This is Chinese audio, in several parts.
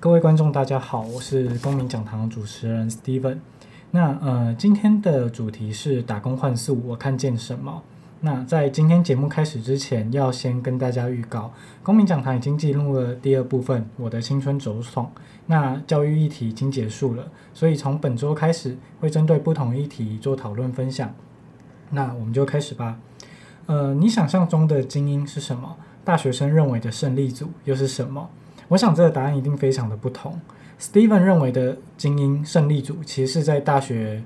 各位观众，大家好，我是公民讲堂主持人 Steven。那呃，今天的主题是打工换宿，我看见什么？那在今天节目开始之前，要先跟大家预告，公民讲堂已经进入了第二部分，我的青春走闯。那教育议题已经结束了，所以从本周开始会针对不同议题做讨论分享。那我们就开始吧。呃，你想象中的精英是什么？大学生认为的胜利组又是什么？我想这个答案一定非常的不同。Steven 认为的精英胜利组，其实是在大学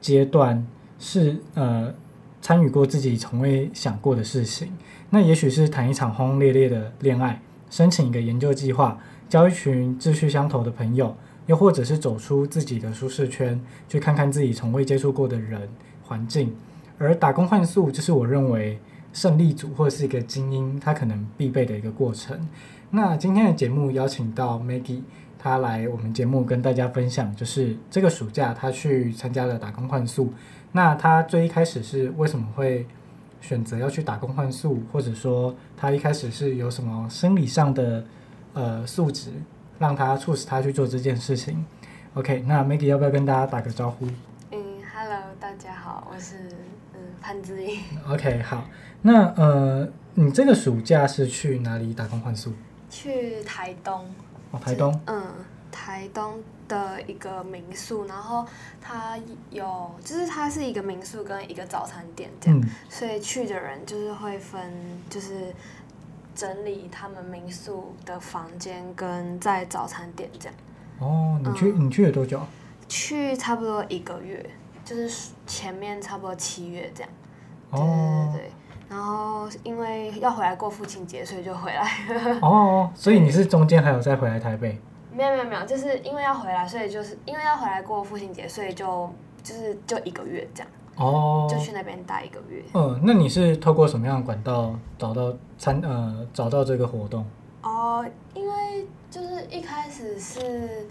阶段是呃参与过自己从未想过的事情。那也许是谈一场轰轰烈烈的恋爱，申请一个研究计划，交一群志趣相投的朋友，又或者是走出自己的舒适圈，去看看自己从未接触过的人环境。而打工换宿就是我认为胜利组或者是一个精英他可能必备的一个过程。那今天的节目邀请到 Maggie，她来我们节目跟大家分享，就是这个暑假她去参加了打工换宿。那她最一开始是为什么会选择要去打工换宿，或者说她一开始是有什么生理上的呃素质，让她促使她去做这件事情？OK，那 Maggie 要不要跟大家打个招呼？嗯，Hello，大家好，我是嗯潘之颖。OK，好，那呃，你这个暑假是去哪里打工换宿？去台东，哦，台东，嗯，台东的一个民宿，然后它有，就是它是一个民宿跟一个早餐店这样，嗯、所以去的人就是会分，就是整理他们民宿的房间跟在早餐店这样。哦，你去、嗯、你去了多久？去差不多一个月，就是前面差不多七月这样。哦，对对对。然后因为要回来过父亲节，所以就回来了。哦，所以你是中间还有再回来台北？没有没有没有，就是因为要回来，所以就是因为要回来过父亲节，所以就就是就一个月这样。哦。就去那边待一个月。嗯，那你是透过什么样的管道找到参呃找到这个活动？哦，因为就是一开始是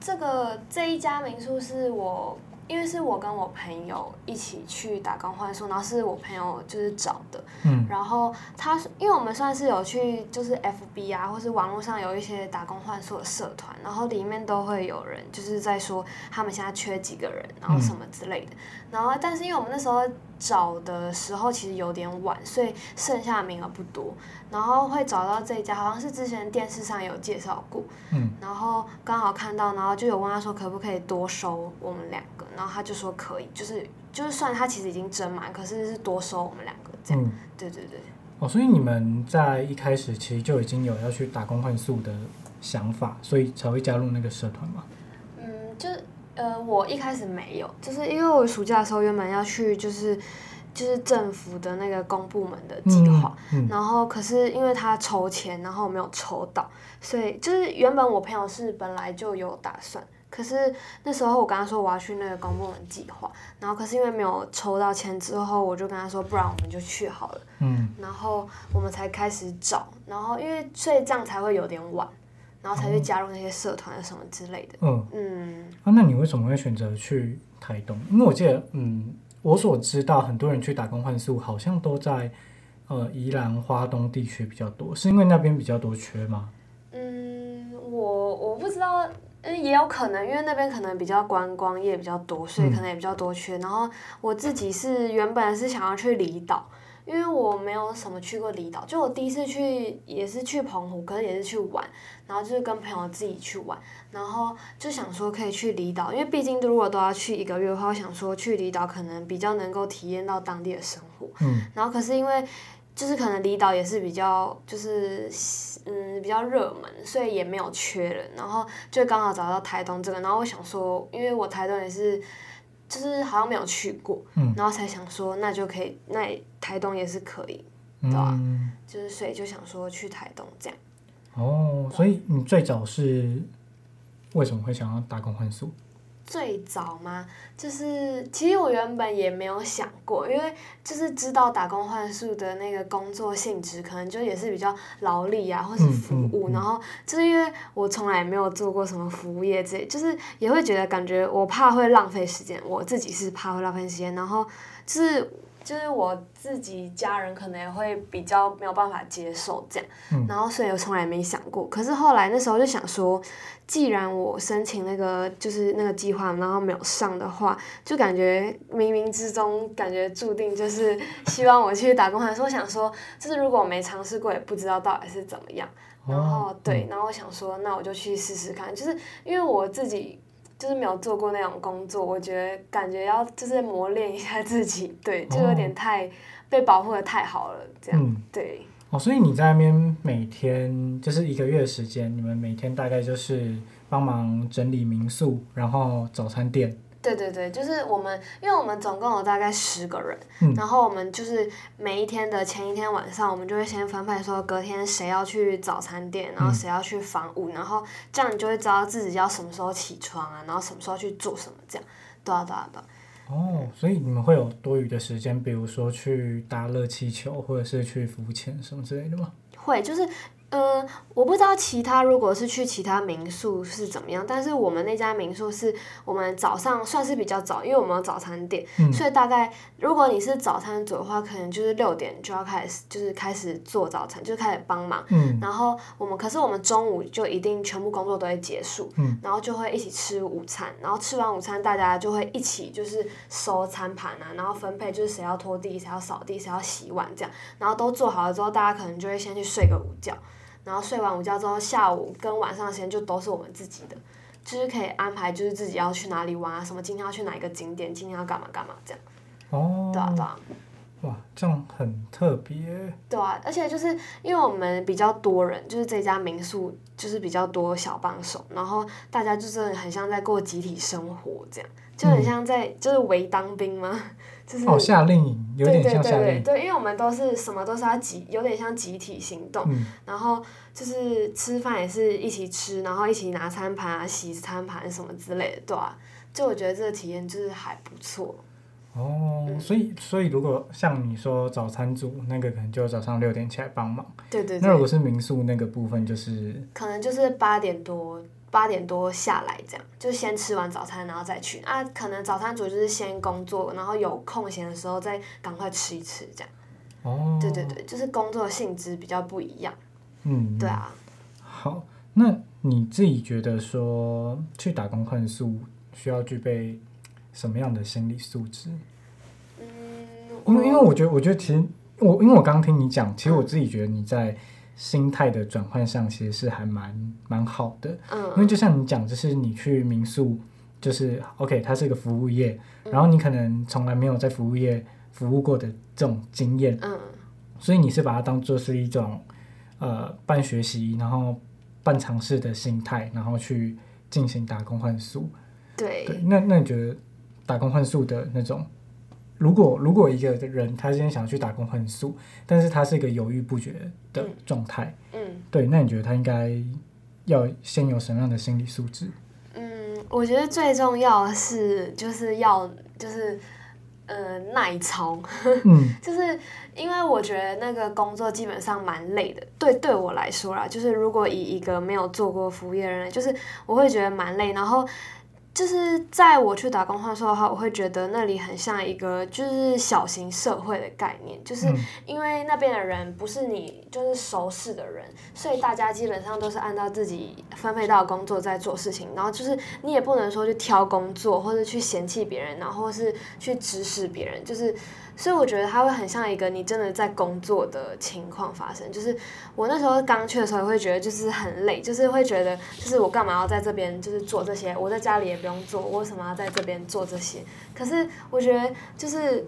这个这一家民宿是我。因为是我跟我朋友一起去打工换宿，然后是我朋友就是找的，嗯，然后他因为我们算是有去就是 FB 啊，或是网络上有一些打工换宿的社团，然后里面都会有人就是在说他们现在缺几个人，然后什么之类的，嗯、然后但是因为我们那时候找的时候其实有点晚，所以剩下的名额不多，然后会找到这一家，好像是之前电视上有介绍过，嗯，然后刚好看到，然后就有问他说可不可以多收我们两个，然后他就说可以，就是就是算他其实已经征满，可是是多收我们两个这样，嗯，对对对。哦，所以你们在一开始其实就已经有要去打工换宿的想法，所以才会加入那个社团吗？嗯，就是。呃，我一开始没有，就是因为我暑假的时候原本要去，就是就是政府的那个公部门的计划，嗯嗯、然后可是因为他筹钱，然后我没有筹到，所以就是原本我朋友是本来就有打算，可是那时候我跟他说我要去那个公部门计划，然后可是因为没有抽到签之后，我就跟他说不然我们就去好了，嗯，然后我们才开始找，然后因为所以这样才会有点晚。然后才去加入那些社团什么之类的。嗯嗯。啊，那你为什么会选择去台东？因为我记得，嗯，我所知道很多人去打工换宿，好像都在呃宜兰花东地区比较多，是因为那边比较多缺吗？嗯，我我不知道，嗯，也有可能，因为那边可能比较观光业比较多，所以可能也比较多缺。嗯、然后我自己是原本是想要去离岛。因为我没有什么去过离岛，就我第一次去也是去澎湖，可是也是去玩，然后就是跟朋友自己去玩，然后就想说可以去离岛，因为毕竟如果都要去一个月的话，我想说去离岛可能比较能够体验到当地的生活。嗯。然后可是因为就是可能离岛也是比较就是嗯比较热门，所以也没有缺人，然后就刚好找到台东这个，然后我想说，因为我台东也是。就是好像没有去过，嗯、然后才想说那就可以，那台东也是可以，对吧？嗯、就是所以就想说去台东这样。哦，所以你最早是为什么会想要打工换宿？最早吗？就是其实我原本也没有想过，因为就是知道打工换宿的那个工作性质，可能就也是比较劳力啊，或是服务。然后就是因为我从来没有做过什么服务业之类，就是也会觉得感觉我怕会浪费时间，我自己是怕会浪费时间。然后就是就是我自己家人可能也会比较没有办法接受这样。嗯、然后所以我从来没想过。可是后来那时候就想说。既然我申请那个就是那个计划，然后没有上的话，就感觉冥冥之中感觉注定就是希望我去打工。还是我想说，就是如果我没尝试过，也不知道到底是怎么样。然后、哦、对，然后我想说，那我就去试试看。就是因为我自己就是没有做过那种工作，我觉得感觉要就是磨练一下自己，对，就有点太被保护的太好了，这样、嗯、对。哦，所以你在那边每天就是一个月的时间，你们每天大概就是帮忙整理民宿，然后早餐店。对对对，就是我们，因为我们总共有大概十个人，嗯、然后我们就是每一天的前一天晚上，我们就会先分配说隔天谁要去早餐店，然后谁要去房屋，嗯、然后这样你就会知道自己要什么时候起床啊，然后什么时候去做什么，这样，对啊对啊对啊。哦，所以你们会有多余的时间，比如说去搭热气球，或者是去浮潜什么之类的吗？会，就是。呃，我不知道其他如果是去其他民宿是怎么样，但是我们那家民宿是我们早上算是比较早，因为我们有早餐店，嗯、所以大概如果你是早餐组的话，可能就是六点就要开始，就是开始做早餐，就开始帮忙。嗯、然后我们可是我们中午就一定全部工作都会结束，嗯、然后就会一起吃午餐，然后吃完午餐大家就会一起就是收餐盘啊，然后分配就是谁要拖地，谁要扫地，谁要洗碗这样，然后都做好了之后，大家可能就会先去睡个午觉。然后睡完午觉之后，下午跟晚上的时间就都是我们自己的，就是可以安排，就是自己要去哪里玩啊，什么今天要去哪一个景点，今天要干嘛干嘛这样。哦。对啊对啊。哇，这样很特别。对啊，而且就是因为我们比较多人，就是这家民宿就是比较多小帮手，然后大家就是很像在过集体生活这样，就很像在、嗯、就是围当兵吗？就是、哦，夏令营有点像夏令营。对因为我们都是什么都是要集，有点像集体行动。嗯、然后就是吃饭也是一起吃，然后一起拿餐盘啊、洗餐盘什么之类的，对啊，就我觉得这个体验就是还不错。哦，嗯、所以所以如果像你说早餐组那个，可能就早上六点起来帮忙。对对对。那如果是民宿那个部分，就是可能就是八点多八点多下来，这样就先吃完早餐，然后再去啊。可能早餐主就是先工作，然后有空闲的时候再赶快吃一吃，这样。哦。对对对，就是工作性质比较不一样。嗯。对啊。好，那你自己觉得说去打工换宿需要具备什么样的心理素质？嗯。因为因为我觉得我觉得其实我因为我刚刚听你讲，其实我自己觉得你在。心态的转换上其实是还蛮蛮好的，嗯，因为就像你讲，就是你去民宿，就是 OK，它是一个服务业，然后你可能从来没有在服务业服务过的这种经验，嗯，所以你是把它当做是一种呃半学习，然后半尝试的心态，然后去进行打工换宿，对，对，那那你觉得打工换宿的那种？如果如果一个人他今天想要去打工很素，但是他是一个犹豫不决的状态，嗯，嗯，对，那你觉得他应该要先有什么样的心理素质？嗯，我觉得最重要的是就是要就是呃耐操，嗯，就是因为我觉得那个工作基本上蛮累的，对对我来说啦，就是如果以一个没有做过服务业的人，就是我会觉得蛮累，然后。就是在我去打工换宿的话，我会觉得那里很像一个就是小型社会的概念，就是因为那边的人不是你就是熟识的人，所以大家基本上都是按照自己分配到的工作在做事情，然后就是你也不能说去挑工作或者去嫌弃别人，然后是去指使别人，就是。所以我觉得它会很像一个你真的在工作的情况发生。就是我那时候刚去的时候，也会觉得就是很累，就是会觉得就是我干嘛要在这边就是做这些？我在家里也不用做，我为什么要在这边做这些？可是我觉得就是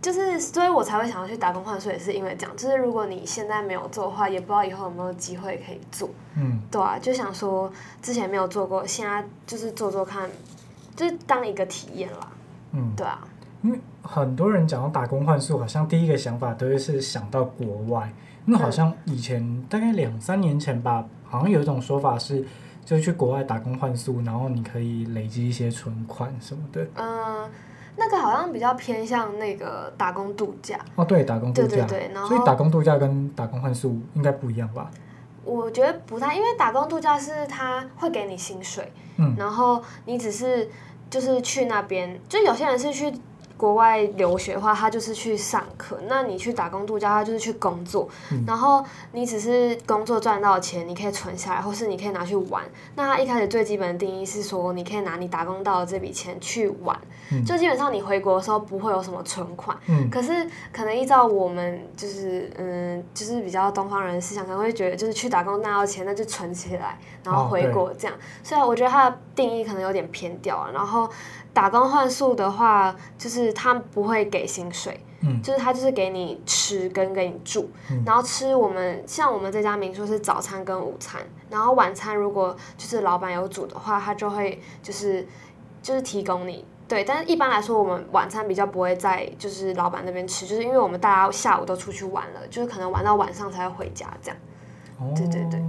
就是，所以我才会想要去打工换宿，也是因为这样。就是如果你现在没有做的话，也不知道以后有没有机会可以做。嗯，对啊，就想说之前没有做过，现在就是做做看，就是当一个体验啦。嗯，对啊。因为很多人讲到打工换宿，好像第一个想法都是想到国外。那好像以前大概两三年前吧，好像有一种说法是，就去国外打工换宿，然后你可以累积一些存款什么的。嗯，那个好像比较偏向那个打工度假。哦，对，打工度假。对对对，然后所以打工度假跟打工换宿应该不一样吧？我觉得不太，因为打工度假是他会给你薪水，嗯，然后你只是就是去那边，就有些人是去。国外留学的话，他就是去上课；那你去打工度假，他就是去工作。嗯、然后你只是工作赚到钱，你可以存下来，或是你可以拿去玩。那他一开始最基本的定义是说，你可以拿你打工到的这笔钱去玩。嗯、就基本上你回国的时候不会有什么存款。嗯、可是可能依照我们就是嗯，就是比较东方人的思想，可能会觉得就是去打工拿到钱，那就存起来，然后回国这样。所以我觉得他的定义可能有点偏掉了。然后。打工换宿的话，就是他不会给薪水，嗯，就是他就是给你吃跟给你住，嗯，然后吃我们像我们这家民宿是早餐跟午餐，然后晚餐如果就是老板有煮的话，他就会就是就是提供你，对，但是一般来说我们晚餐比较不会在就是老板那边吃，就是因为我们大家下午都出去玩了，就是可能玩到晚上才会回家这样，哦，对对对，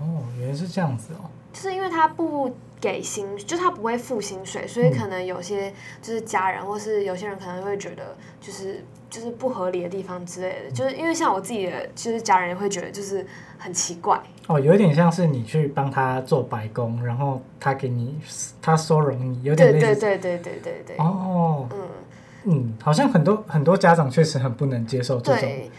哦，原来是这样子哦，就是因为他不。给薪，就他不会付薪水，所以可能有些就是家人，或是有些人可能会觉得就是就是不合理的地方之类的，就是因为像我自己的，就是家人也会觉得就是很奇怪。哦，有一点像是你去帮他做白工，然后他给你他收容你，有点类似。对对对对对对。哦，嗯嗯，好像很多很多家长确实很不能接受这种。对，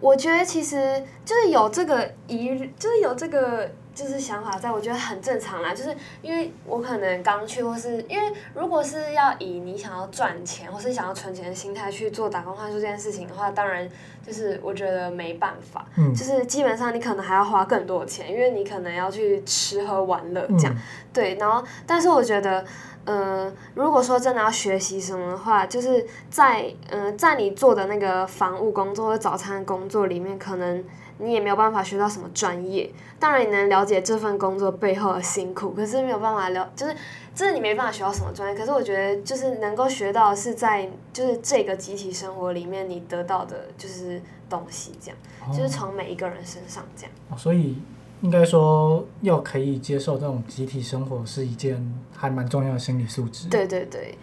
我觉得其实就是有这个疑，就是有这个。就是想法在，我觉得很正常啦。就是因为我可能刚去，或是因为如果是要以你想要赚钱，或是想要存钱的心态去做打工换宿这件事情的话，当然就是我觉得没办法。嗯。就是基本上你可能还要花更多的钱，因为你可能要去吃喝玩乐这样。嗯。对，然后但是我觉得，嗯、呃，如果说真的要学习什么的话，就是在嗯、呃，在你做的那个房务工作或早餐工作里面，可能。你也没有办法学到什么专业，当然你能了解这份工作背后的辛苦，可是没有办法了，就是真的你没办法学到什么专业。可是我觉得，就是能够学到是在就是这个集体生活里面你得到的就是东西，这样，哦、就是从每一个人身上这样。哦、所以应该说，要可以接受这种集体生活是一件还蛮重要的心理素质。对对对。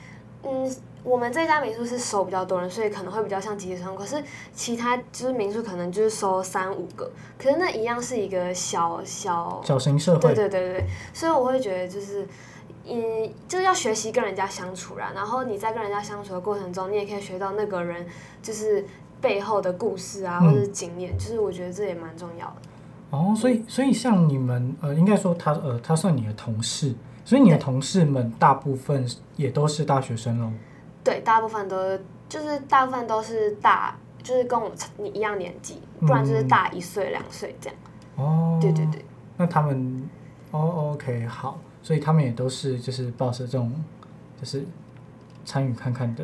嗯，我们这家民宿是收比较多人，所以可能会比较像集体生活。可是其他就是民宿可能就是收三五个，可是那一样是一个小小小型社会。对对对对，所以我会觉得就是，嗯，就是要学习跟人家相处啦。然后你在跟人家相处的过程中，你也可以学到那个人就是背后的故事啊，或者是经验。嗯、就是我觉得这也蛮重要的。哦，所以所以像你们呃，应该说他呃，他算你的同事。所以你的同事们大部分也都是大学生喽？对，大部分都就是大部分都是大，就是跟我你一样年纪，不然就是大一岁两岁这样。哦，对对对。那他们，哦，OK，好，所以他们也都是就是抱着这种，就是参与看看的。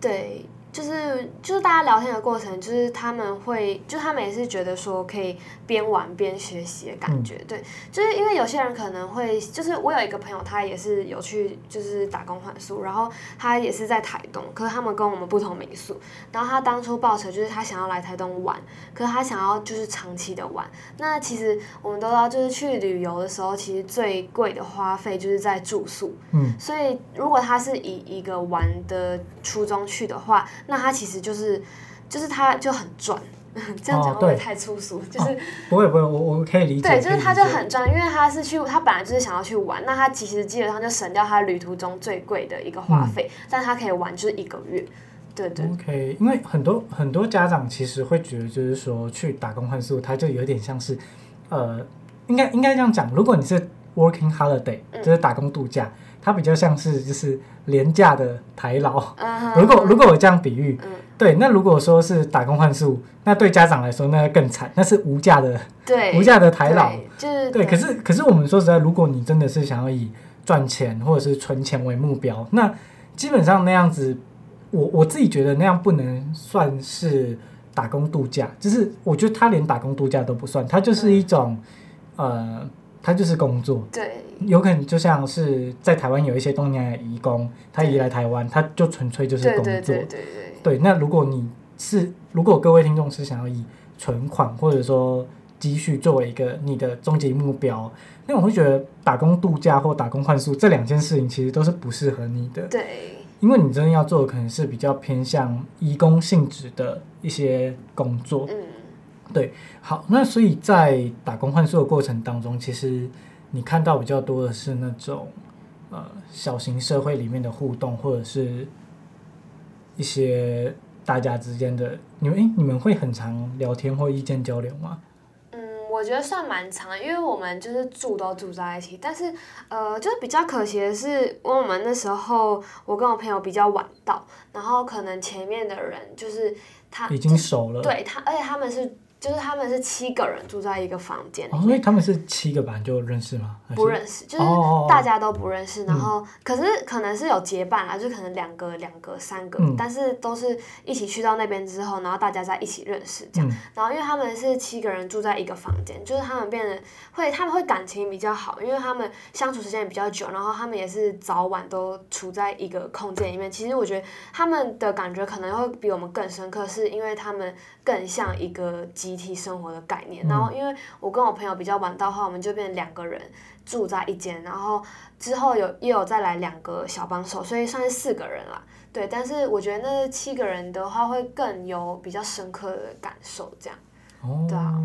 对。就是就是大家聊天的过程，就是他们会，就他们也是觉得说可以边玩边学习的感觉，嗯、对，就是因为有些人可能会，就是我有一个朋友，他也是有去就是打工换宿，然后他也是在台东，可是他们跟我们不同民宿，然后他当初抱着就是他想要来台东玩，可是他想要就是长期的玩，那其实我们都知道，就是去旅游的时候，其实最贵的花费就是在住宿，嗯，所以如果他是以一个玩的初衷去的话。那他其实就是，就是他就很赚，这样讲会不会太粗俗？哦、就是、哦、不会不会，我我可以理解。对，就是他就很赚，因为他是去，他本来就是想要去玩，那他其实基本上就省掉他旅途中最贵的一个花费，嗯、但他可以玩就是一个月，对对。OK，因为很多很多家长其实会觉得，就是说去打工换宿，他就有点像是，呃，应该应该这样讲，如果你是 working holiday，就是打工度假。嗯它比较像是就是廉价的台劳，uh. 如果如果我这样比喻，嗯、对，那如果说是打工换宿，那对家长来说那更惨，那是无价的，对，无价的台劳，就是对。可是可是我们说实在，如果你真的是想要以赚钱或者是存钱为目标，那基本上那样子，我我自己觉得那样不能算是打工度假，就是我觉得他连打工度假都不算，它就是一种、嗯、呃。他就是工作，对，有可能就像是在台湾有一些东南亚移工，他移来台湾，他就纯粹就是工作，对对对对，对。那如果你是，如果各位听众是想要以存款或者说积蓄作为一个你的终极目标，那我会觉得打工度假或打工换宿这两件事情其实都是不适合你的，对，因为你真的要做的可能是比较偏向移工性质的一些工作，嗯。对，好，那所以在打工换宿的过程当中，其实你看到比较多的是那种呃小型社会里面的互动，或者是一些大家之间的，你们诶，你们会很常聊天或意见交流吗？嗯，我觉得算蛮长的，因为我们就是住都住在一起，但是呃，就是比较可惜的是，因为我们那时候我跟我朋友比较晚到，然后可能前面的人就是他已经熟了，对他，而且他们是。就是他们是七个人住在一个房间里面，哦，所以他们是七个班就认识吗？不认识，就是大家都不认识。然后，嗯、可是可能是有结伴啊，就可能两个、两个、三个，嗯、但是都是一起去到那边之后，然后大家在一起认识这样。嗯、然后，因为他们是七个人住在一个房间，就是他们变得会，他们会感情比较好，因为他们相处时间也比较久，然后他们也是早晚都处在一个空间里面。其实我觉得他们的感觉可能会比我们更深刻，是因为他们更像一个集。集体生活的概念，然后因为我跟我朋友比较晚到的话，我们就变成两个人住在一间，然后之后有又有再来两个小帮手，所以算是四个人啦。对，但是我觉得那七个人的话会更有比较深刻的感受，这样。哦，对啊，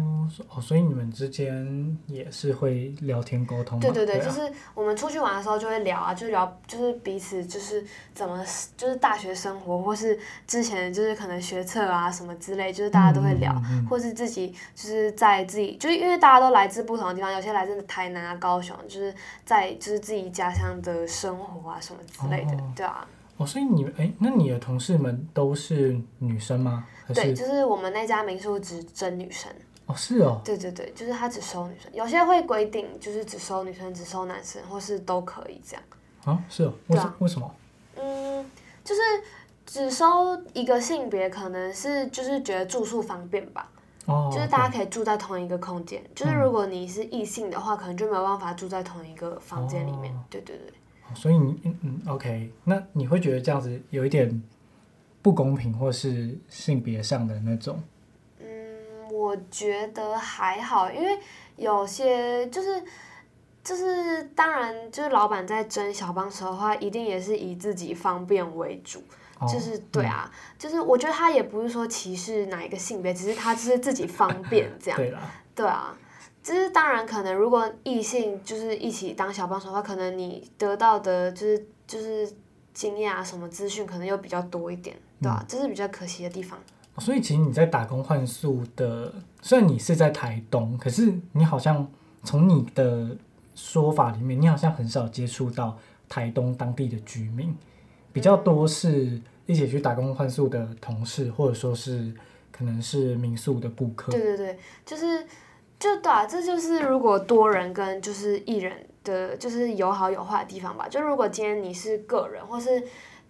哦，所以你们之间也是会聊天沟通？对对对，对啊、就是我们出去玩的时候就会聊啊，就聊就是彼此就是怎么就是大学生活，或是之前就是可能学测啊什么之类，就是大家都会聊，嗯嗯嗯、或是自己就是在自己就是因为大家都来自不同的地方，有些来自台南啊、高雄，就是在就是自己家乡的生活啊什么之类的，哦、对啊。哦，所以你们哎，那你的同事们都是女生吗？对，就是我们那家民宿只征女生。哦，是哦。对对对，就是他只收女生，有些会规定就是只收女生，只收男生，或是都可以这样。啊，是哦。为什为什么？嗯，就是只收一个性别，可能是就是觉得住宿方便吧。哦。就是大家可以住在同一个空间，就是如果你是异性的话，可能就没有办法住在同一个房间里面。对对对。所以你嗯嗯，OK，那你会觉得这样子有一点不公平，或是性别上的那种？嗯，我觉得还好，因为有些就是就是当然，就是老板在争小帮手的话，一定也是以自己方便为主。哦、就是对啊，嗯、就是我觉得他也不是说歧视哪一个性别，只是他就是自己方便 这样。对对啊，就是当然可能如果异性就是一起当小帮手的话，可能你得到的就是就是经验啊什么资讯可能又比较多一点，对啊，这、嗯、是比较可惜的地方。所以其实你在打工换宿的，虽然你是在台东，可是你好像从你的说法里面，你好像很少接触到台东当地的居民，比较多是一起去打工换宿的同事，或者说是可能是民宿的顾客。对对对，就是就对啊，这就是如果多人跟就是一人的，就是有好有坏的地方吧。就如果今天你是个人，或是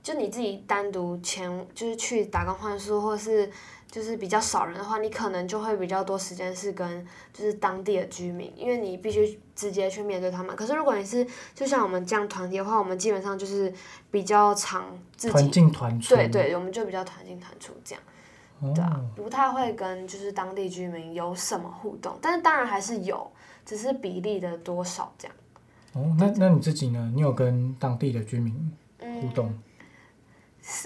就你自己单独前就是去打工换宿，或是。就是比较少人的话，你可能就会比较多时间是跟就是当地的居民，因为你必须直接去面对他们。可是如果你是就像我们这样团体的话，我们基本上就是比较常自己团进团出。对对，我们就比较团进团出这样，哦、对啊，不太会跟就是当地居民有什么互动，但是当然还是有，只是比例的多少这样。哦，那那你自己呢？你有跟当地的居民互动？嗯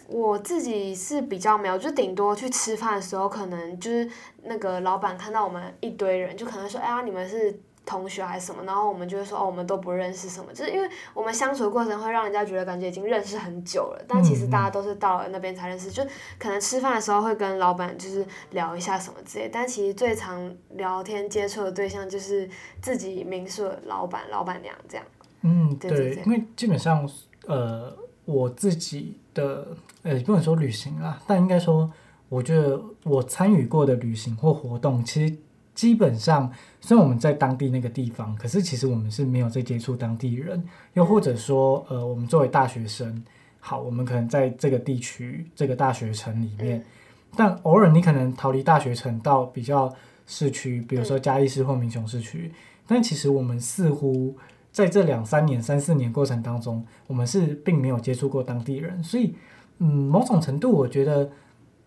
我自己是比较没有，就顶多去吃饭的时候，可能就是那个老板看到我们一堆人，就可能说：“哎呀，你们是同学还是什么？”然后我们就会说：“哦，我们都不认识什么。”就是因为我们相处的过程会让人家觉得感觉已经认识很久了，但其实大家都是到了那边才认识。就可能吃饭的时候会跟老板就是聊一下什么之类，但其实最常聊天接触的对象就是自己民宿的老板、老板娘这样。嗯，对，对，对，对，因为基本上呃。我自己的呃，不能说旅行啦，但应该说，我觉得我参与过的旅行或活动，其实基本上，虽然我们在当地那个地方，可是其实我们是没有在接触当地人，又或者说，呃，我们作为大学生，好，我们可能在这个地区、这个大学城里面，但偶尔你可能逃离大学城到比较市区，比如说嘉义市或民雄市区，但其实我们似乎。在这两三年、三四年过程当中，我们是并没有接触过当地人，所以，嗯，某种程度，我觉得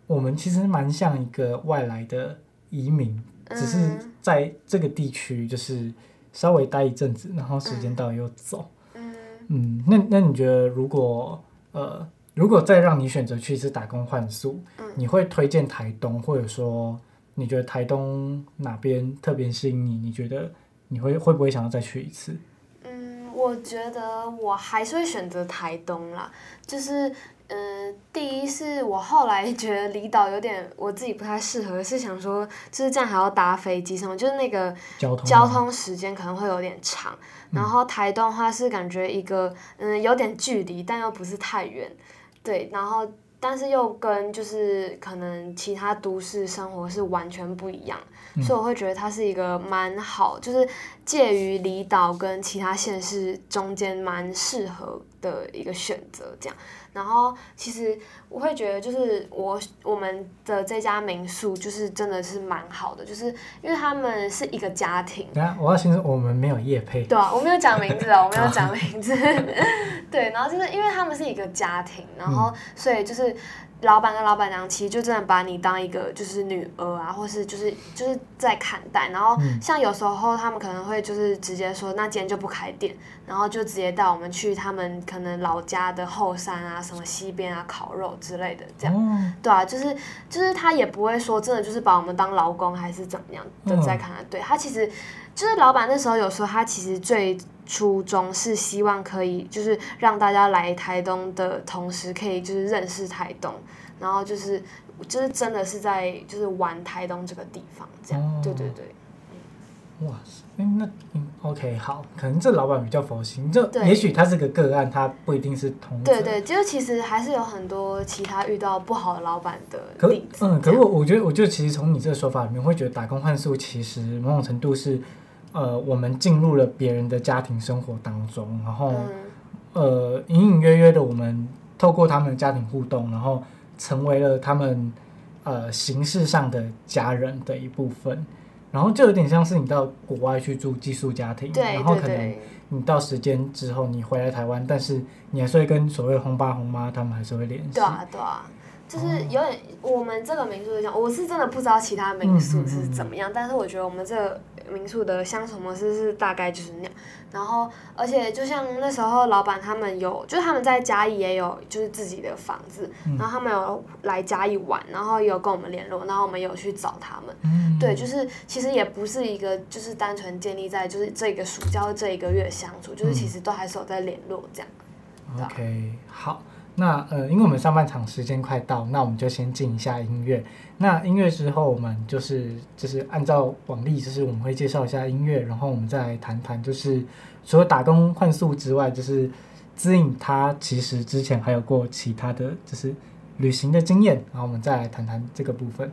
我们其实蛮像一个外来的移民，只是在这个地区就是稍微待一阵子，然后时间到又走。嗯，那那你觉得，如果呃，如果再让你选择去一次打工换宿，你会推荐台东，或者说你觉得台东哪边特别吸引你？你觉得你会会不会想要再去一次？我觉得我还是会选择台东啦，就是，嗯、呃，第一是我后来觉得离岛有点我自己不太适合，是想说就是这样还要搭飞机什么，就是那个交通时间可能会有点长。然后台东的话是感觉一个嗯有点距离，但又不是太远，对，然后但是又跟就是可能其他都市生活是完全不一样。所以我会觉得它是一个蛮好，就是介于离岛跟其他县市中间蛮适合的一个选择，这样。然后其实我会觉得，就是我我们的这家民宿就是真的是蛮好的，就是因为他们是一个家庭。等下，我要先说我们没有业配。对啊，我没有讲名字啊，我没有讲名字。对，然后就是因为他们是一个家庭，然后所以就是。老板跟老板娘其实就真的把你当一个就是女儿啊，或是就是就是在看待。然后像有时候他们可能会就是直接说，那今天就不开店，然后就直接带我们去他们可能老家的后山啊，什么西边啊烤肉之类的，这样。对啊，就是就是他也不会说真的就是把我们当劳工还是怎么样的在看待。对，他其实就是老板那时候有说他其实最。初衷是希望可以，就是让大家来台东的同时，可以就是认识台东，然后就是就是真的是在就是玩台东这个地方，这样，哦、对对对。哇塞，那嗯，OK，好，可能这老板比较佛心，就也许他是个个案，他不一定是同。对对，就其实还是有很多其他遇到不好的老板的例子。嗯，可是我我觉得，我就其实从你这个说法里面，会觉得打工换宿其实某种程度是。呃，我们进入了别人的家庭生活当中，然后，呃，隐隐约约的，我们透过他们的家庭互动，然后成为了他们呃形式上的家人的一部分，然后就有点像是你到国外去住寄宿家庭，然后可能你到时间之后你回来台湾，但是你还是会跟所谓的轰爸红妈他们还是会联系，对啊，对啊。就是有点，我们这个民宿就像，我是真的不知道其他民宿是怎么样，但是我觉得我们这个民宿的相处模式是大概就是那样。然后，而且就像那时候老板他们有，就是他们在嘉义也有就是自己的房子，然后他们有来嘉义玩，然后有跟我们联络，然后我们有去找他们。对，就是其实也不是一个就是单纯建立在就是这个暑假这一个月相处，就是其实都还是有在联络这样。OK，好。那呃，因为我们上半场时间快到，那我们就先进一下音乐。那音乐之后，我们就是就是按照往例，就是我们会介绍一下音乐，然后我们再谈谈，就是除了打工换宿之外，就是姿颖他其实之前还有过其他的就是旅行的经验，然后我们再来谈谈这个部分。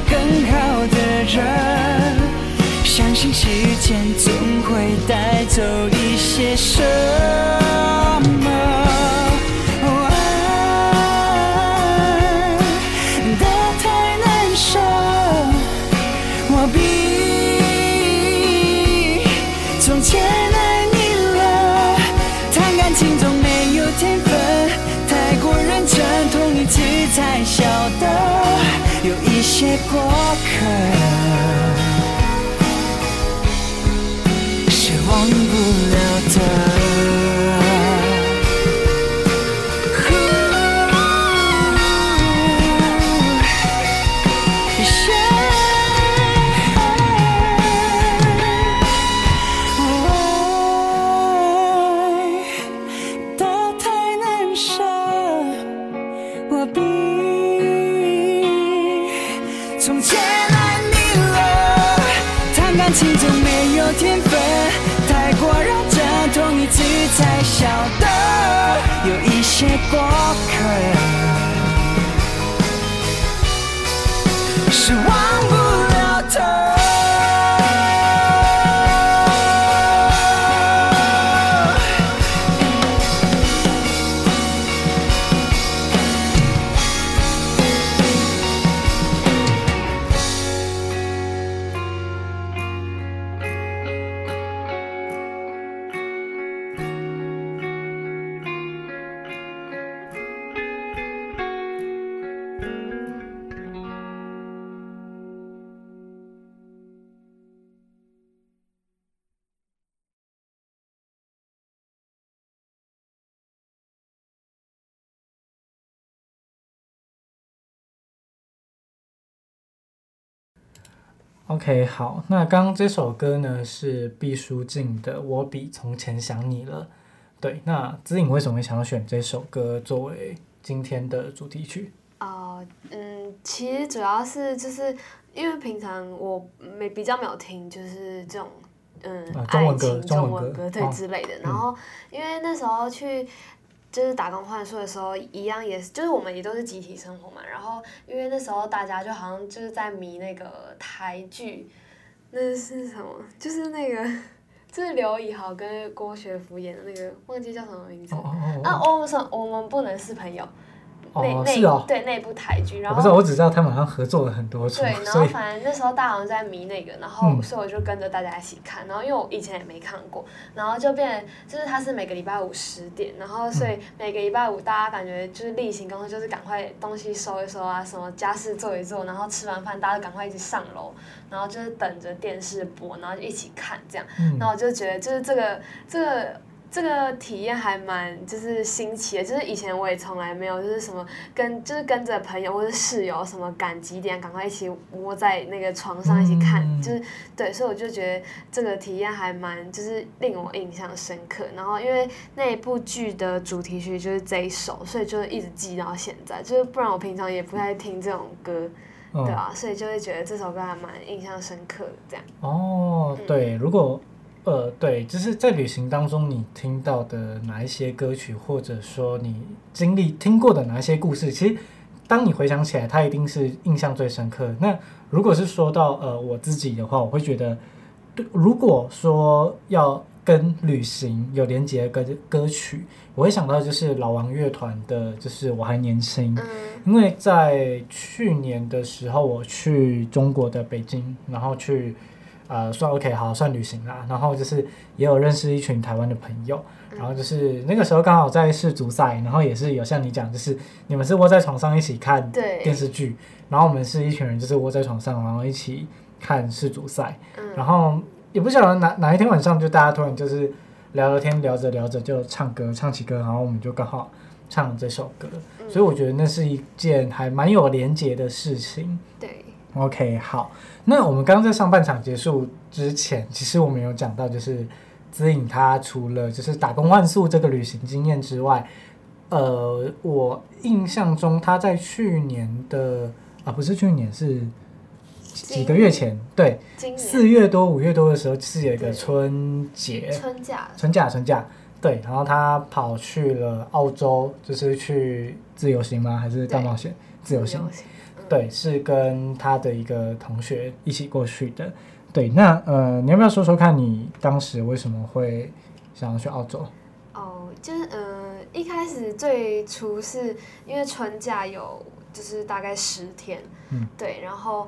更好的人，相信时间总会带走一些伤。客，OK，好，那刚刚这首歌呢是毕书尽的《我比从前想你了》。对，那子颖为什么会想要选这首歌作为今天的主题曲？哦、呃，嗯，其实主要是就是因为平常我没比较没有听，就是这种嗯、呃、爱情中文歌对之类的。然后因为那时候去。就是打工换宿的时候，一样也是，就是我们也都是集体生活嘛。然后因为那时候大家就好像就是在迷那个台剧，那是什么？就是那个，就是刘以豪跟郭学福演的那个，忘记叫什么名字。哦哦哦啊，我们说我们不能是朋友。哦，是哦，对那部台剧，然后不是，我只知道他们好像合作了很多次。对，然后反正那时候大家好像在迷那个，然后所以我就跟着大家一起看，然后因为我以前也没看过，然后就变就是他是每个礼拜五十点，然后所以每个礼拜五大家感觉就是例行公事，就是赶快东西收一收啊，什么家事做一做，然后吃完饭大家就赶快一起上楼，然后就是等着电视播，然后就一起看这样，然后我就觉得就是这个这个。这个体验还蛮就是新奇的，就是以前我也从来没有，就是什么跟就是跟着朋友或者室友什么赶几点赶快一起窝在那个床上一起看，嗯、就是对，所以我就觉得这个体验还蛮就是令我印象深刻。然后因为那一部剧的主题曲就是这一首，所以就一直记到现在。就是不然我平常也不太听这种歌，嗯、对啊，所以就会觉得这首歌还蛮印象深刻的这样。哦，对，如果。呃，对，就是在旅行当中你听到的哪一些歌曲，或者说你经历听过的哪一些故事，其实当你回想起来，它一定是印象最深刻。那如果是说到呃我自己的话，我会觉得，对，如果说要跟旅行有连接的歌歌曲，我会想到就是老王乐团的，就是我还年轻，因为在去年的时候我去中国的北京，然后去。呃，算 OK，好，算旅行啦。然后就是也有认识一群台湾的朋友，然后就是那个时候刚好在世足赛，然后也是有像你讲，就是你们是窝在床上一起看电视剧，然后我们是一群人，就是窝在床上，然后一起看世足赛。然后也不晓得哪哪一天晚上，就大家突然就是聊聊天，聊着聊着就唱歌，唱起歌，然后我们就刚好唱了这首歌。所以我觉得那是一件还蛮有连结的事情。对。OK，好。那我们刚刚在上半场结束之前，其实我们有讲到，就是姿颖他除了就是打工换宿这个旅行经验之外，呃，我印象中他在去年的啊，不是去年，是几个月前，对，四月多五月多的时候，是有一个春节，春假，春假，春假，对，然后他跑去了澳洲，就是去自由行吗？还是大冒险？自由行。对，是跟他的一个同学一起过去的。对，那呃，你要不要说说看你当时为什么会想要去澳洲？哦，就是呃，一开始最初是因为春假有就是大概十天，嗯，对，然后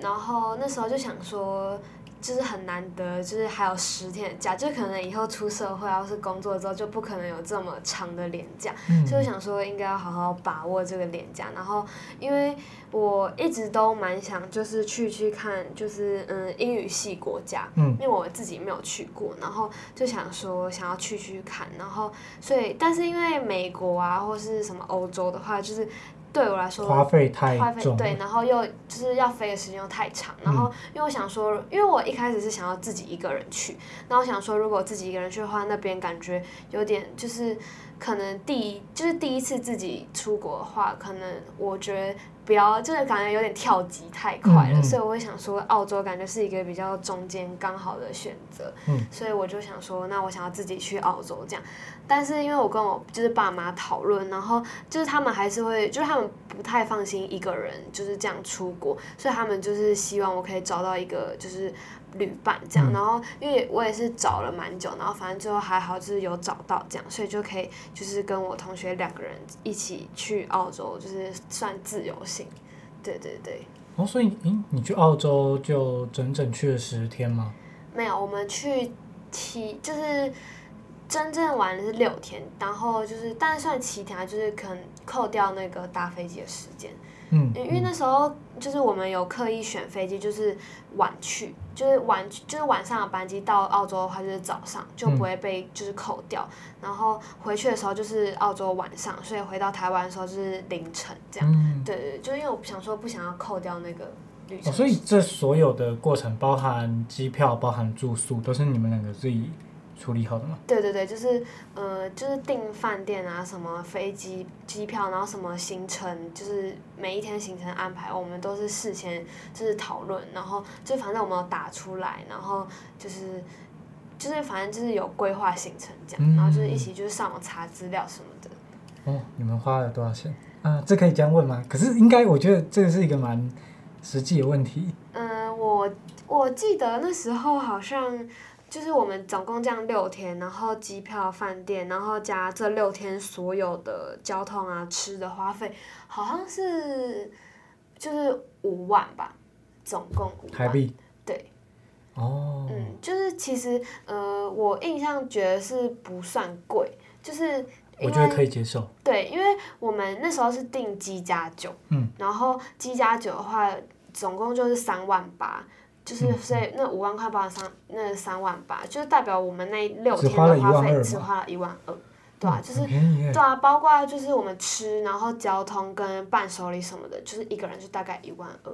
然后那时候就想说，就是很难得，就是还有十天的假，就可能以后出社会，要是工作之后，就不可能有这么长的年假，嗯、所以我想说应该要好好把握这个年假。然后，因为我一直都蛮想，就是去去看，就是嗯英语系国家，嗯，因为我自己没有去过，然后就想说想要去去看，然后所以，但是因为美国啊或是什么欧洲的话，就是。对我来说，花费太重，对，然后又就是要飞的时间又太长，然后因为我想说，因为我一开始是想要自己一个人去，然后我想说，如果自己一个人去的话，那边感觉有点就是可能第一就是第一次自己出国的话，可能我觉得。不要，就是感觉有点跳级太快了，嗯嗯，所以我会想说，澳洲感觉是一个比较中间刚好的选择，嗯，所以我就想说，那我想要自己去澳洲这样，但是因为我跟我就是爸妈讨论，然后就是他们还是会，就是他们不太放心一个人就是这样出国，所以他们就是希望我可以找到一个就是。旅伴这样，然后因为我也是找了蛮久，然后反正最后还好就是有找到这样，所以就可以就是跟我同学两个人一起去澳洲，就是算自由行。对对对。哦，所以，诶，你去澳洲就整整去了十天吗？没有，我们去七，就是真正玩的是六天，然后就是但是算七天，就是可能扣掉那个搭飞机的时间。嗯，因为那时候就是我们有刻意选飞机，就是晚去，就是晚就是晚上的班机到澳洲的话就是早上，就不会被就是扣掉。嗯、然后回去的时候就是澳洲晚上，所以回到台湾的时候就是凌晨这样。嗯、对对，就因为我想说不想要扣掉那个旅程。哦，所以这所有的过程，包含机票、包含住宿，都是你们两个自己处理好的吗？对对对，就是呃，就是订饭店啊，什么飞机机票，然后什么行程，就是每一天行程安排，我们都是事先就是讨论，然后就反正我们有打出来，然后就是就是反正就是有规划行程这样，嗯、然后就是一起就是上网查资料什么的。哦，你们花了多少钱？啊，这可以这样问吗？可是应该我觉得这个是一个蛮实际的问题。嗯、呃，我我记得那时候好像。就是我们总共这样六天，然后机票、饭店，然后加这六天所有的交通啊、吃的花费，好像是就是五万吧，总共五万。台币。对。哦。嗯，就是其实呃，我印象觉得是不算贵，就是。我觉得可以接受。对，因为我们那时候是订机加酒，嗯，然后机加酒的话，总共就是三万八。就是所以那五万块包三那三万八，就是代表我们那六天的花费只花了一万二，对啊，就是对啊，包括就是我们吃，然后交通跟伴手礼什么的，就是一个人就大概一万二，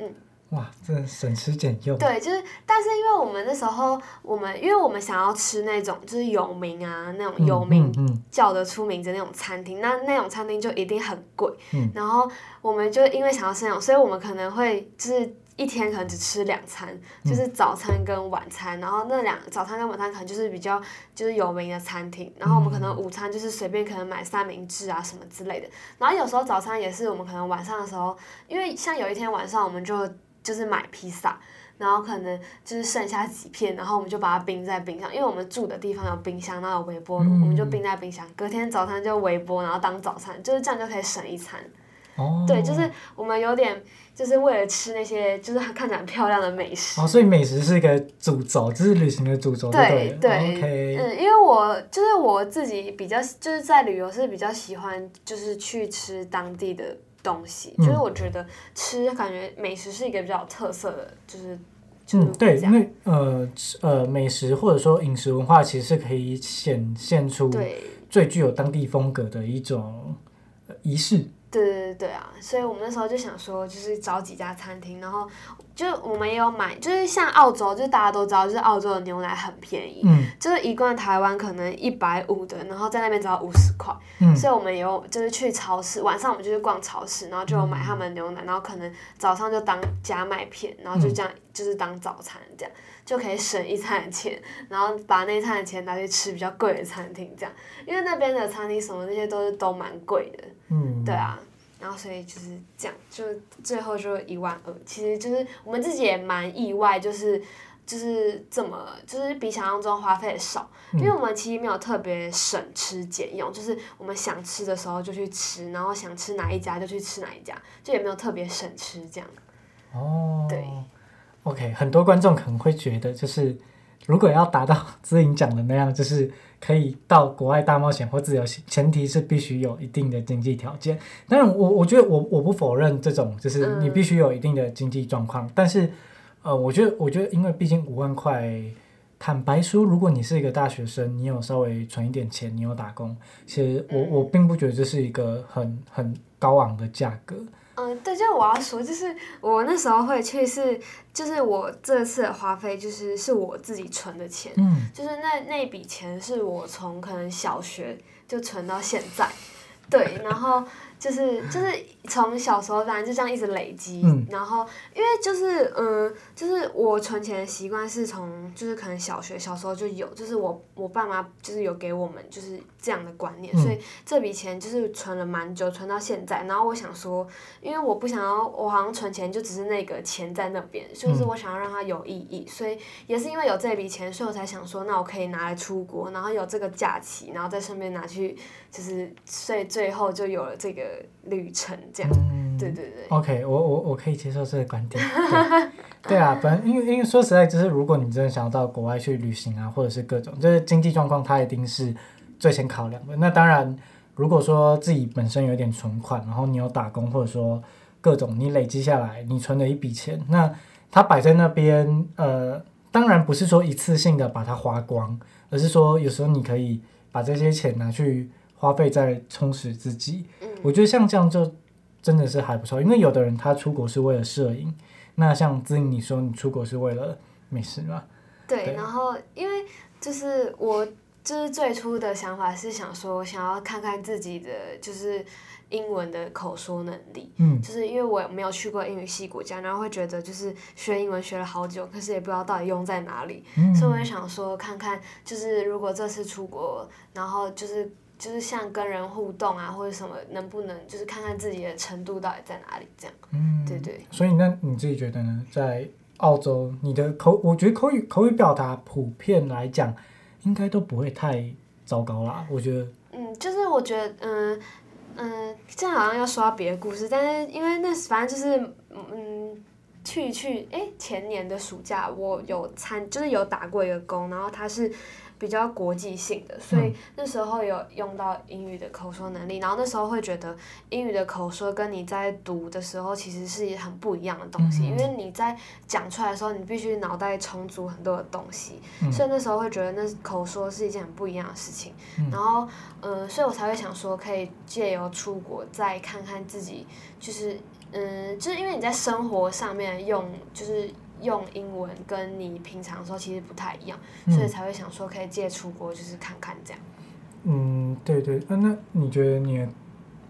嗯。哇，这省吃俭用。对，就是，但是因为我们那时候，我们因为我们想要吃那种就是有名啊，那种有名叫得出名的那种餐厅，那那种餐厅就一定很贵。嗯。然后我们就因为想要吃那种，所以我们可能会就是。一天可能只吃两餐，就是早餐跟晚餐，嗯、然后那两早餐跟晚餐可能就是比较就是有名的餐厅，然后我们可能午餐就是随便可能买三明治啊什么之类的，然后有时候早餐也是我们可能晚上的时候，因为像有一天晚上我们就就是买披萨，然后可能就是剩下几片，然后我们就把它冰在冰箱，因为我们住的地方有冰箱，然后有微波炉，嗯、我们就冰在冰箱，隔天早餐就微波，然后当早餐，就是这样就可以省一餐。哦。对，就是我们有点。就是为了吃那些就是看起来很漂亮的美食。哦，所以美食是一个主轴，这是旅行的主轴。对对。嗯，因为我就是我自己比较就是在旅游是比较喜欢就是去吃当地的东西，嗯、就是我觉得吃感觉美食是一个比较有特色的，就是。嗯，对，因为呃呃美食或者说饮食文化其实是可以显现出最具有当地风格的一种仪式。对对对对啊！所以我们那时候就想说，就是找几家餐厅，然后就我们也有买，就是像澳洲，就大家都知道，就是澳洲的牛奶很便宜，嗯，就是一罐台湾可能一百五的，然后在那边只要五十块，嗯，所以我们也有就是去超市，晚上我们就去逛超市，然后就有买他们牛奶，然后可能早上就当加麦片，然后就这样就是当早餐这样。就可以省一餐的钱，然后把那一餐的钱拿去吃比较贵的餐厅，这样，因为那边的餐厅什么那些都是都蛮贵的，嗯，对啊，然后所以就是这样，就最后就一万二，其实就是我们自己也蛮意外，就是就是这么就是比想象中花费少，因为我们其实没有特别省吃俭用，就是我们想吃的时候就去吃，然后想吃哪一家就去吃哪一家，就也没有特别省吃这样，哦，对。OK，很多观众可能会觉得，就是如果要达到姿莹讲的那样，就是可以到国外大冒险或自由行，前提是必须有一定的经济条件。当然，我我觉得我我不否认这种，就是你必须有一定的经济状况。但是，呃，我觉得我觉得，因为毕竟五万块，坦白说，如果你是一个大学生，你有稍微存一点钱，你有打工，其实我我并不觉得这是一个很很高昂的价格。嗯，对，就我要说，就是我那时候会去是，就是我这次的花费，就是是我自己存的钱，嗯，就是那那笔钱是我从可能小学就存到现在，对，然后。就是就是从小时候反正就这样一直累积，嗯、然后因为就是嗯，就是我存钱的习惯是从就是可能小学小时候就有，就是我我爸妈就是有给我们就是这样的观念，嗯、所以这笔钱就是存了蛮久，存到现在。然后我想说，因为我不想要我好像存钱就只是那个钱在那边，就是我想要让它有意义，所以也是因为有这笔钱，所以我才想说，那我可以拿来出国，然后有这个假期，然后再顺便拿去，就是所以最后就有了这个。旅程这样，嗯、对对对。OK，我我我可以接受这个观点。对，对啊，反正因为因为说实在，就是如果你真的想要到国外去旅行啊，或者是各种，就是经济状况，它一定是最先考量的。那当然，如果说自己本身有点存款，然后你有打工，或者说各种你累积下来，你存了一笔钱，那它摆在那边，呃，当然不是说一次性的把它花光，而是说有时候你可以把这些钱拿去。花费在充实自己，嗯、我觉得像这样就真的是还不错。因为有的人他出国是为了摄影，那像子颖你说你出国是为了美食嘛？对，对，然后因为就是我就是最初的想法是想说想要看看自己的就是英文的口说能力，嗯，就是因为我没有去过英语系国家，然后会觉得就是学英文学了好久，可是也不知道到底用在哪里，嗯、所以我也想说看看就是如果这次出国，然后就是。就是像跟人互动啊，或者什么，能不能就是看看自己的程度到底在哪里？这样，嗯，对对。所以那你自己觉得呢？在澳洲，你的口，我觉得口语口语表达普遍来讲，应该都不会太糟糕啦。我觉得，嗯，就是我觉得，嗯嗯，这样好像要说到别的故事，但是因为那反正就是，嗯，去去，哎，前年的暑假我有参，就是有打过一个工，然后他是。比较国际性的，所以那时候有用到英语的口说能力，然后那时候会觉得英语的口说跟你在读的时候其实是很不一样的东西，因为你在讲出来的时候，你必须脑袋重组很多的东西，所以那时候会觉得那口说是一件很不一样的事情，然后嗯，所以我才会想说可以借由出国再看看自己，就是嗯，就是因为你在生活上面用就是。用英文跟你平常时候其实不太一样，嗯、所以才会想说可以借出国就是看看这样。嗯，对对，那那你觉得你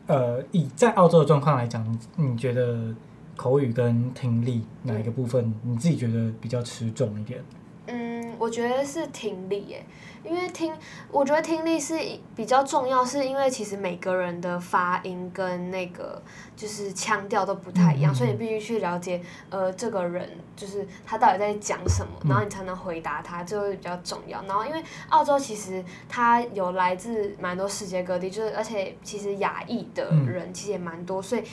呃以在澳洲的状况来讲，你觉得口语跟听力哪一个部分、嗯、你自己觉得比较持重一点？嗯，我觉得是听力耶。因为听，我觉得听力是比较重要，是因为其实每个人的发音跟那个就是腔调都不太一样，所以你必须去了解，呃，这个人就是他到底在讲什么，嗯、然后你才能回答他，就会比较重要。然后因为澳洲其实它有来自蛮多世界各地，就是而且其实亚裔的人其实也蛮多，所以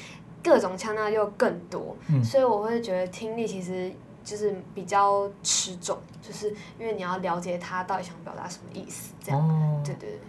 各种腔调又更多，嗯、所以我会觉得听力其实。就是比较吃重，就是因为你要了解他到底想表达什么意思，这样。哦、对对对。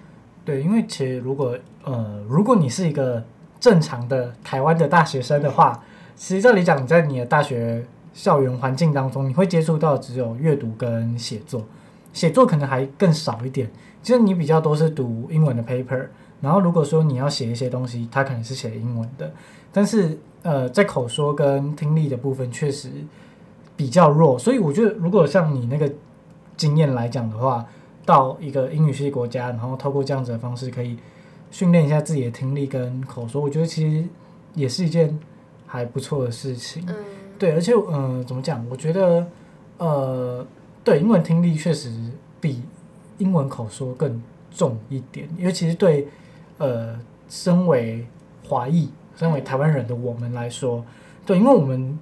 对，因为其实如果呃，如果你是一个正常的台湾的大学生的话，实这里讲你在你的大学校园环境当中，你会接触到只有阅读跟写作，写作可能还更少一点。其实你比较多是读英文的 paper，然后如果说你要写一些东西，它可能是写英文的，但是呃，在口说跟听力的部分确实。比较弱，所以我觉得，如果像你那个经验来讲的话，到一个英语系国家，然后透过这样子的方式，可以训练一下自己的听力跟口说，我觉得其实也是一件还不错的事情。嗯、对，而且，嗯、呃，怎么讲？我觉得，呃，对，英文听力确实比英文口说更重一点，因为其实对，呃，身为华裔、身为台湾人的我们来说，嗯、对，因为我们。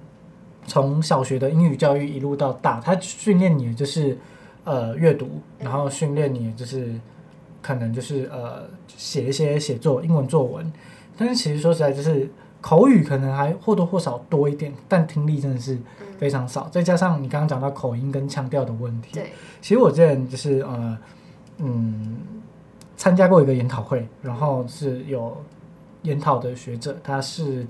从小学的英语教育一路到大，他训练你就是呃阅读，然后训练你就是可能就是呃写一些写作英文作文。但是其实说实在，就是口语可能还或多或少多一点，但听力真的是非常少。嗯、再加上你刚刚讲到口音跟腔调的问题，对，其实我之前就是呃嗯参加过一个研讨会，然后是有研讨的学者，他是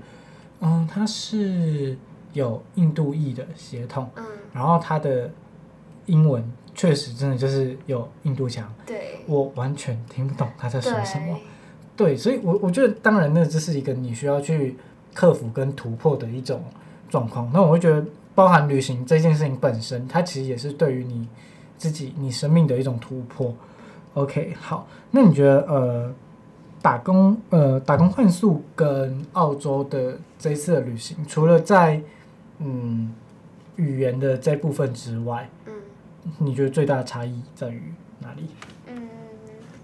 嗯他是有印度裔的血统，嗯，然后他的英文确实真的就是有印度腔，对，我完全听不懂他在说什么。对，所以我，我我觉得，当然，那这是一个你需要去克服跟突破的一种状况。那我会觉得，包含旅行这件事情本身，它其实也是对于你自己、你生命的一种突破。OK，好，那你觉得，呃，打工，呃，打工换宿跟澳洲的这一次的旅行，除了在嗯语言的这部分之外，嗯，你觉得最大的差异在于哪里？嗯，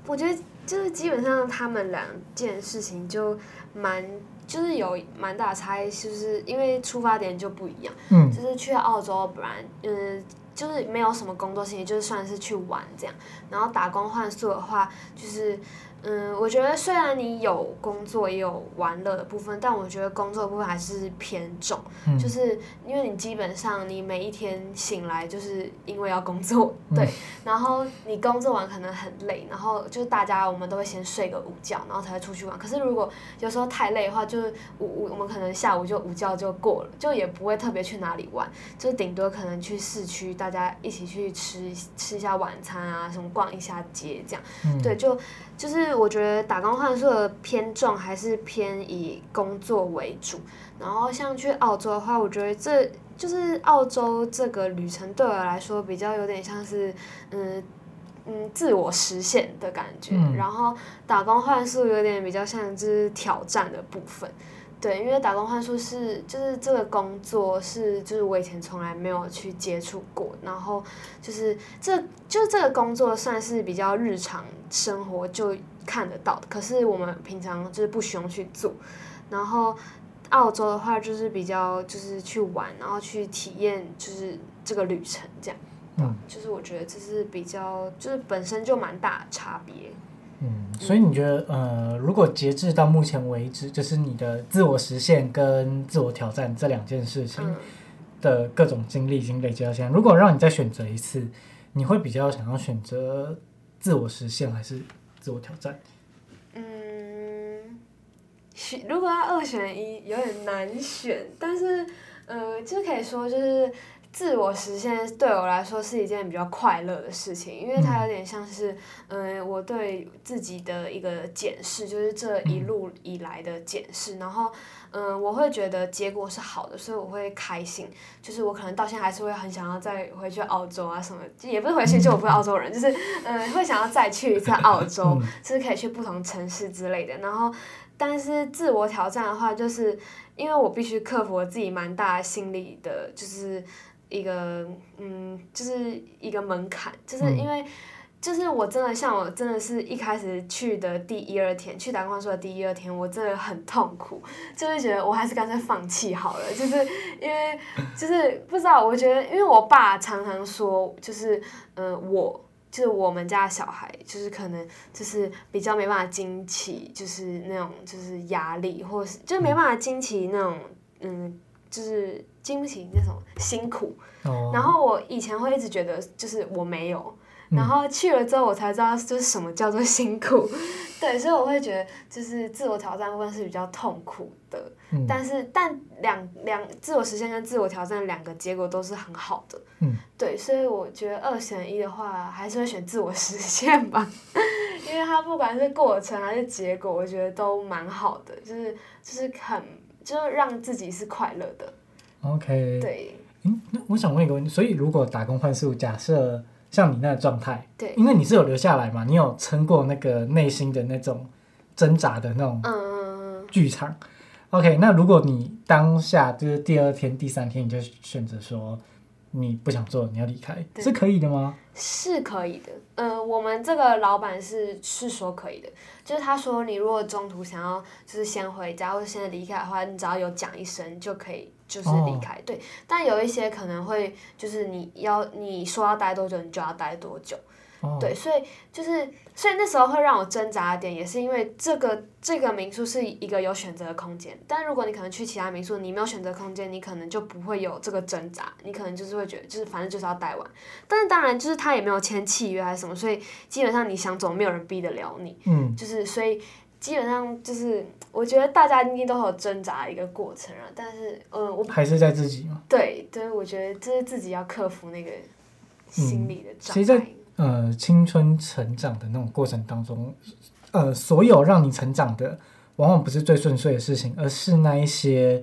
我觉得。就是基本上他们两件事情就蛮，就是有蛮大的差异，就是因为出发点就不一样。嗯，就是去澳洲，不然嗯，就是没有什么工作性，就是算是去玩这样。然后打工换宿的话，就是。嗯，我觉得虽然你有工作也有玩乐的部分，但我觉得工作的部分还是偏重，嗯、就是因为你基本上你每一天醒来就是因为要工作，对，嗯、然后你工作完可能很累，然后就是大家我们都会先睡个午觉，然后才会出去玩。可是如果有时候太累的话，就是午午我们可能下午就午觉就过了，就也不会特别去哪里玩，就顶多可能去市区大家一起去吃吃一下晚餐啊，什么逛一下街这样，嗯、对，就。就是我觉得打工换宿的偏重还是偏以工作为主，然后像去澳洲的话，我觉得这就是澳洲这个旅程对我来说比较有点像是嗯嗯自我实现的感觉，嗯、然后打工换宿有点比较像就是挑战的部分。对，因为打工换宿是就是这个工作是就是我以前从来没有去接触过，然后就是这就是这个工作算是比较日常生活就看得到的，可是我们平常就是不需要去做。然后澳洲的话就是比较就是去玩，然后去体验就是这个旅程这样，嗯，就是我觉得这是比较就是本身就蛮大的差别。嗯，所以你觉得，呃，如果截至到目前为止，就是你的自我实现跟自我挑战这两件事情的各种经历已经累积到现在，如果让你再选择一次，你会比较想要选择自我实现还是自我挑战？嗯，选如果要二选一，有点难选，但是，呃，就可以说就是。自我实现对我来说是一件比较快乐的事情，因为它有点像是，嗯、呃，我对自己的一个检视，就是这一路以来的检视，然后，嗯、呃，我会觉得结果是好的，所以我会开心，就是我可能到现在还是会很想要再回去澳洲啊什么，也不是回去，就我不是澳洲人，就是，嗯、呃，会想要再去一次澳洲，就 是可以去不同城市之类的，然后，但是自我挑战的话，就是因为我必须克服我自己蛮大的心理的，就是。一个嗯，就是一个门槛，就是因为，就是我真的像我真的是一开始去的第一二天，去打工换宿的第一二天，我真的很痛苦，就是觉得我还是干脆放弃好了，就是因为就是不知道，我觉得因为我爸常常说，就是嗯、呃，我就是我们家小孩，就是可能就是比较没办法经起，就是那种就是压力，或是就没办法经起那种嗯。就是经不起那种辛苦，oh. 然后我以前会一直觉得就是我没有，然后去了之后我才知道就是什么叫做辛苦，对，所以我会觉得就是自我挑战部分是比较痛苦的，嗯、但是但两两自我实现跟自我挑战两个结果都是很好的，嗯、对，所以我觉得二选一的话还是会选自我实现吧，因为它不管是过程还是结果，我觉得都蛮好的，就是就是很。就是让自己是快乐的。OK。对。嗯，那我想问一个问题，所以如果打工换宿，假设像你那个状态，对，因为你是有留下来嘛，你有撑过那个内心的那种挣扎的那种剧场。嗯。OK，那如果你当下就是第二天、第三天，你就选择说你不想做，你要离开，是可以的吗？是可以的。呃，我们这个老板是是说可以的。就是他说，你如果中途想要就是先回家或者现在离开的话，你只要有讲一声就可以，就是离开。Oh. 对，但有一些可能会就是你要你说要待多久，你就要待多久。哦、对，所以就是，所以那时候会让我挣扎的点，也是因为这个这个民宿是一个有选择的空间。但如果你可能去其他民宿，你没有选择空间，你可能就不会有这个挣扎，你可能就是会觉得，就是反正就是要待完。但是当然，就是他也没有签契约还是什么，所以基本上你想走，没有人逼得了你。嗯，就是所以基本上就是，我觉得大家应该都有挣扎的一个过程啊。但是，嗯，我还是在自己嘛。对对，我觉得这是自己要克服那个心理的障碍。嗯，其实在呃，青春成长的那种过程当中，呃，所有让你成长的，往往不是最顺遂的事情，而是那一些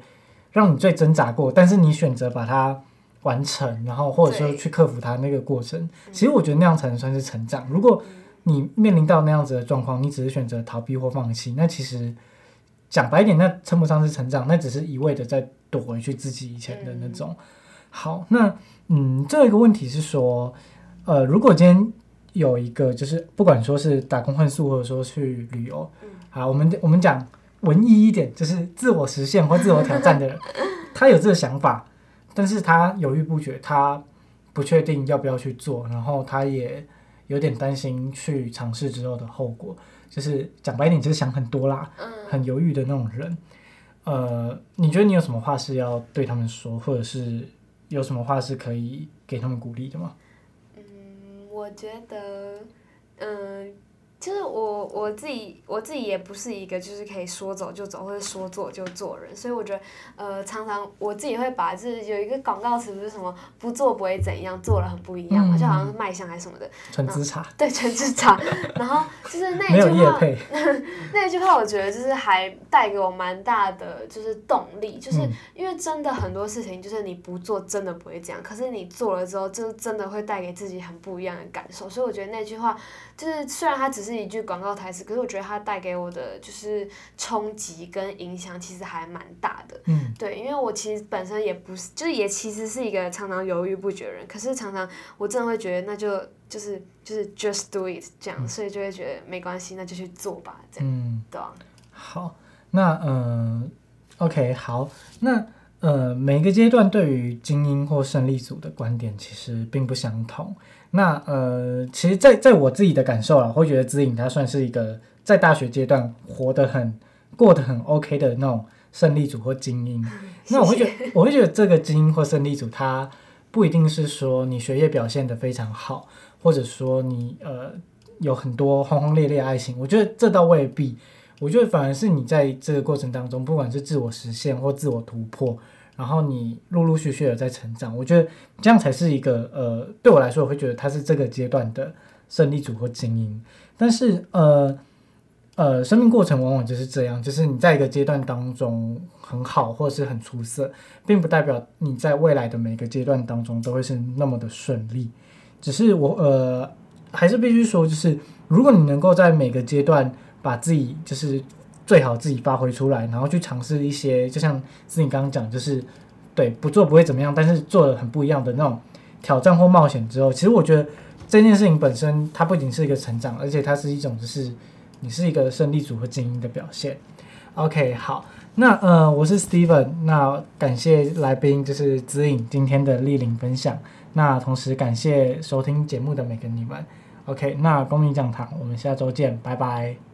让你最挣扎过，但是你选择把它完成，然后或者说去克服它那个过程。其实我觉得那样才能算是成长。如果你面临到那样子的状况，你只是选择逃避或放弃，那其实讲白一点，那称不上是成长，那只是一味的在躲回去自己以前的那种。好，那嗯，这一个问题是说。呃，如果今天有一个，就是不管说是打工换宿，或者说去旅游，好，我们我们讲文艺一点，就是自我实现或自我挑战的人，他有这个想法，但是他犹豫不决，他不确定要不要去做，然后他也有点担心去尝试之后的后果，就是讲白一点，就是想很多啦，很犹豫的那种人。呃，你觉得你有什么话是要对他们说，或者是有什么话是可以给他们鼓励的吗？嗯我觉得，嗯。就是我我自己我自己也不是一个就是可以说走就走或者说做就做人，所以我觉得呃常常我自己会把就是有一个广告词不是什么不做不会怎样，做了很不一样嘛，嗯、就好像是卖相还是什么的。纯吃茶。对，纯吃茶。然后就是那一句话，那一句话我觉得就是还带给我蛮大的就是动力，就是因为真的很多事情就是你不做真的不会这样，可是你做了之后就真的会带给自己很不一样的感受，所以我觉得那句话就是虽然它只是。是一句广告台词，可是我觉得它带给我的就是冲击跟影响，其实还蛮大的。嗯，对，因为我其实本身也不是，就是也其实是一个常常犹豫不决的人，可是常常我真的会觉得，那就就是就是 just do it 这样，嗯、所以就会觉得没关系，那就去做吧，这样。嗯，对啊。好，那嗯、呃、，OK，好，那呃，每个阶段对于精英或胜利组的观点其实并不相同。那呃，其实在，在在我自己的感受啊，会觉得姿莹她算是一个在大学阶段活得很、过得很 OK 的那种胜利组或精英。那我会觉得，我会觉得这个精英或胜利组，他不一定是说你学业表现得非常好，或者说你呃有很多轰轰烈烈爱情。我觉得这倒未必。我觉得反而是你在这个过程当中，不管是自我实现或自我突破。然后你陆陆续续的在成长，我觉得这样才是一个呃，对我来说，我会觉得他是这个阶段的胜利组或精英。但是呃呃，生命过程往往就是这样，就是你在一个阶段当中很好或是很出色，并不代表你在未来的每个阶段当中都会是那么的顺利。只是我呃，还是必须说，就是如果你能够在每个阶段把自己就是。最好自己发挥出来，然后去尝试一些，就像是你刚刚讲，就是对不做不会怎么样，但是做了很不一样的那种挑战或冒险之后，其实我觉得这件事情本身它不仅是一个成长，而且它是一种就是你是一个胜利组和精英的表现。OK，好，那呃我是 Steven，那感谢来宾就是指引今天的莅临分享，那同时感谢收听节目的每个你们。OK，那公民讲堂，我们下周见，拜拜。